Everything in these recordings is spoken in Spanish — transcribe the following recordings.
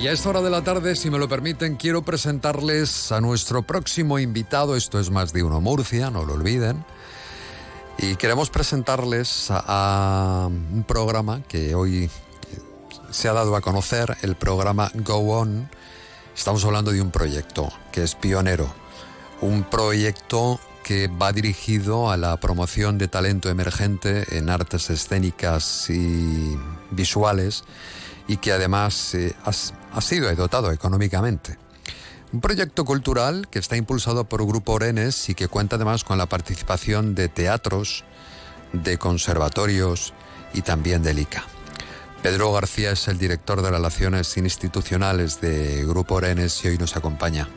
Y a esta hora de la tarde, si me lo permiten, quiero presentarles a nuestro próximo invitado. Esto es Más de Uno Murcia, no lo olviden. Y queremos presentarles a, a un programa que hoy se ha dado a conocer, el programa Go On. Estamos hablando de un proyecto que es pionero, un proyecto que va dirigido a la promoción de talento emergente en artes escénicas y visuales y que además eh, ha, sido dotado económicamente. Un proyecto cultural que está impulsado por Grupo Orenes y que cuenta además con la participación de teatros, de conservatorios y también del ICA. Pedro García es el director de Relaciones Institucionales de Grupo Orenes y hoy nos acompaña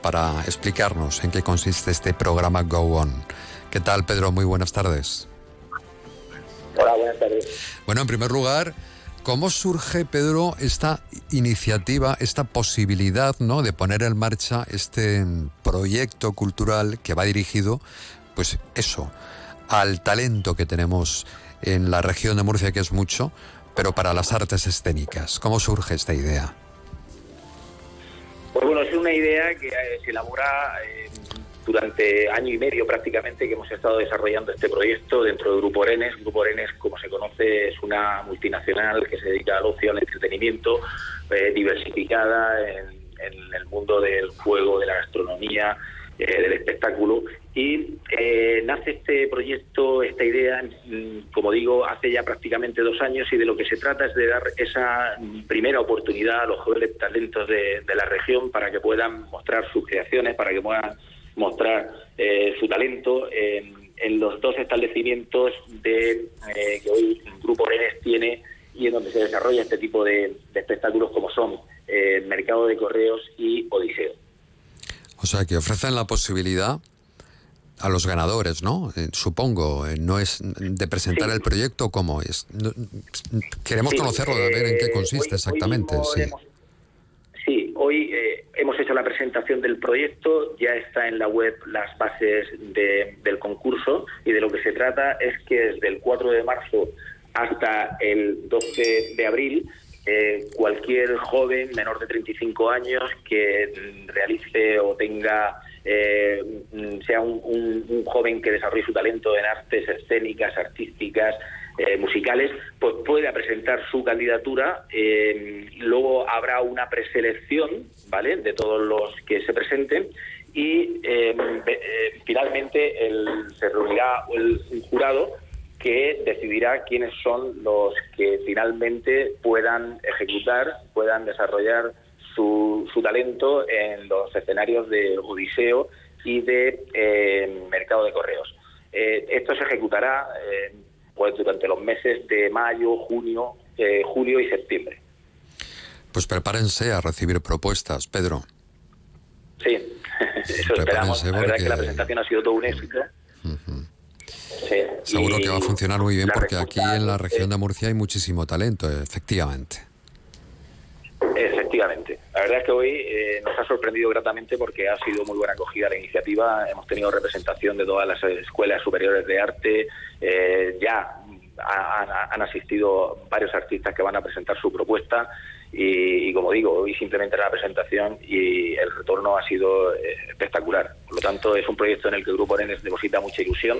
para explicarnos en qué consiste este programa Go On. ¿Qué tal, Pedro? Muy buenas tardes. Hola, buenas tardes. Bueno, en primer lugar, ¿Cómo surge, Pedro, esta iniciativa, esta posibilidad ¿no? de poner en marcha este proyecto cultural que va dirigido, pues eso, al talento que tenemos en la región de Murcia, que es mucho, pero para las artes escénicas? ¿Cómo surge esta idea? Pues bueno, es una idea que se elabora eh, durante año y medio prácticamente que hemos estado desarrollando este proyecto dentro del Grupo Orenes. Grupo Orenes, como se conoce, es una multinacional que se dedica al ocio, al entretenimiento, eh, diversificada en, el mundo del juego, de la gastronomía, eh, del espectáculo. Y eh, nace este proyecto, esta idea, como digo, hace ya prácticamente dos años y de lo que se trata es de dar esa primera oportunidad a los jóvenes talentos de, de la región para que puedan mostrar sus creaciones, para que puedan mostrar eh, su talento en, en, los dos establecimientos de eh, que hoy el Grupo Orenes tiene y en donde se desarrolla este tipo de, de espectáculos como son eh, Mercado de Correos y Odiseo. O sea, que ofrecen la posibilidad a los ganadores, ¿no? Eh, supongo, eh, no es de presentar sí. el proyecto como es. No, queremos sí, conocerlo, de ver en qué consiste hoy, exactamente. Hoy sí. Hemos, eh, hemos hecho la presentación del proyecto, ya está en la web las bases de, del concurso y de lo que se trata es que desde el 4 de marzo hasta el 12 de abril eh, cualquier joven menor de 35 años que realice o tenga eh, sea un, joven que desarrolle su talento en artes escénicas, artísticas, eh, musicales, pues pueda presentar su candidatura. Eh, luego habrá una preselección, ¿vale?, de todos los que se presenten y eh, finalmente el, se reunirá el, un jurado que decidirá quiénes son los que finalmente puedan ejecutar, puedan desarrollar su, su talento en los escenarios de Odiseo y de eh, Mercado de Correos. Eh, esto se ejecutará eh, pues durante los meses de mayo, junio, eh, julio y septiembre. Pues prepárense a recibir propuestas, Pedro. Sí, eso esperamos. La verdad porque... es que la presentación ha sido todo un éxito. Uh -huh. Sí, Seguro que va a funcionar muy bien porque aquí en la región de Murcia hay muchísimo talento, efectivamente. La verdad es que hoy eh, nos ha sorprendido gratamente porque ha sido muy buena acogida la iniciativa. Hemos tenido representación de todas las escuelas superiores de arte. Eh, ya han, asistido varios artistas que van a presentar su propuesta. Y, como digo, hoy simplemente la presentación y el retorno ha sido eh, espectacular. Por lo tanto, es un proyecto en el que el Grupo Orenes deposita mucha ilusión.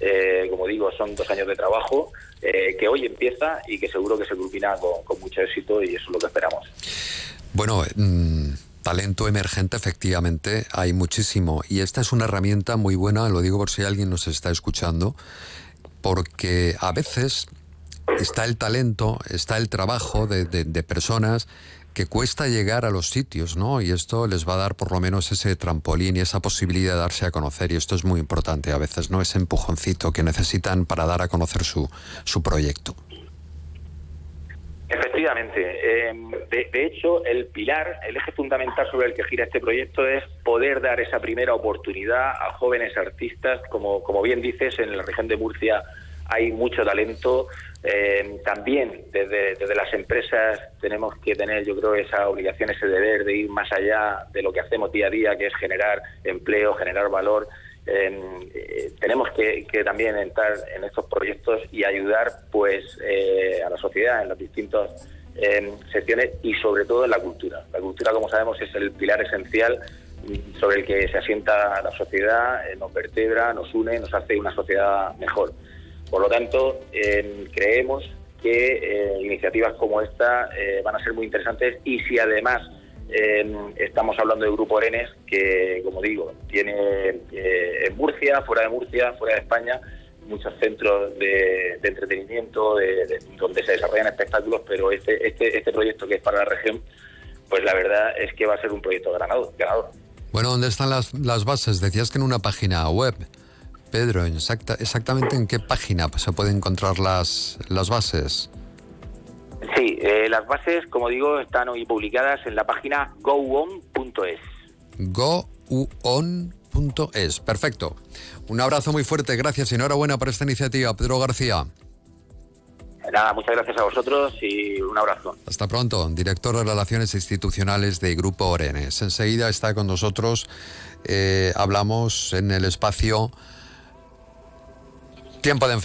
Eh, como digo, son dos años de trabajo eh, que hoy empieza y que seguro que se culmina con, mucho éxito y eso es lo que esperamos. Bueno, mmm, talento emergente efectivamente hay muchísimo y esta es una herramienta muy buena, lo digo por si alguien nos está escuchando, porque a veces está el talento, está el trabajo de, de, de personas que cuesta llegar a los sitios, ¿no? Y esto les va a dar por lo menos ese trampolín y esa posibilidad de darse a conocer. Y esto es muy importante a veces, ¿no? Ese empujoncito que necesitan para dar a conocer su, su proyecto. Efectivamente. Em, de, hecho, el pilar, el eje fundamental sobre el que gira este proyecto es poder dar esa primera oportunidad a jóvenes artistas. Como, como bien dices, en la región de Murcia hay mucho talento. Em, también desde, las empresas tenemos que tener, yo creo, esa obligación, ese deber de ir más allá de lo que hacemos día a día, que es generar empleo, generar valor. Eh, tenemos que, también entrar en estos proyectos y ayudar pues eh, a la sociedad en las distintas secciones y sobre todo en la cultura. La cultura, como sabemos, es el pilar esencial sobre el que se asienta la sociedad, eh, nos vertebra, nos une, nos hace una sociedad mejor. Por lo tanto, creemos que iniciativas como esta van a ser muy interesantes y si además estamos hablando de Grupo Orenes, que, como digo, tiene eh, en Murcia, fuera de Murcia, fuera de España, muchos centros de, entretenimiento de, donde se desarrollan espectáculos, pero este, este, este proyecto que es para la región, pues la verdad es que va a ser un proyecto ganador. ganador. Bueno, ¿dónde están las, las bases? Decías que en una página web. Pedro, exacta, exactamente en qué página se pueden encontrar las, las bases. Sí, eh, las bases, como digo, están hoy publicadas en la página goon.es. Goon.es, perfecto. Un abrazo muy fuerte, gracias y enhorabuena por esta iniciativa, Pedro García. Nada, muchas gracias a vosotros y un abrazo. Hasta pronto, director de Relaciones Institucionales de Grupo Orenes. Enseguida está con nosotros, eh, hablamos en el espacio Tiempo de enfermedad.